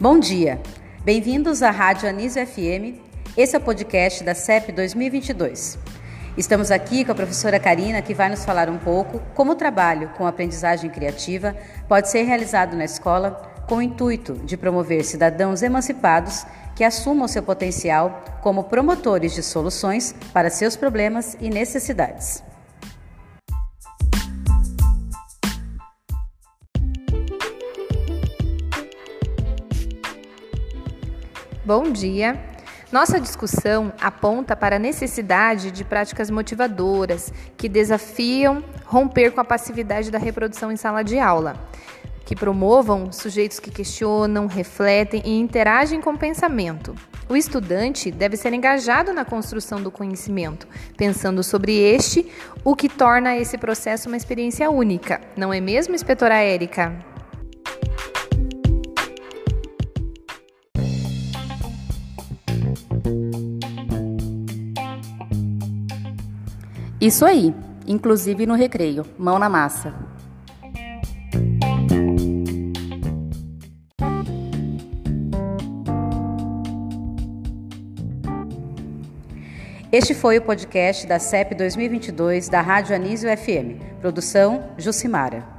Bom dia, bem-vindos à Rádio Anísio FM. Esse é o podcast da CEP 2022. Estamos aqui com a professora Karina, que vai nos falar um pouco como o trabalho com aprendizagem criativa pode ser realizado na escola com o intuito de promover cidadãos emancipados que assumam seu potencial como promotores de soluções para seus problemas e necessidades. Bom dia! Nossa discussão aponta para a necessidade de práticas motivadoras que desafiam romper com a passividade da reprodução em sala de aula, que promovam sujeitos que questionam, refletem e interagem com o pensamento. O estudante deve ser engajado na construção do conhecimento, pensando sobre este, o que torna esse processo uma experiência única. Não é mesmo, inspetora Érica? Isso aí, inclusive no recreio, mão na massa. Este foi o podcast da CEP 2022 da Rádio Anísio FM. Produção Jucimara.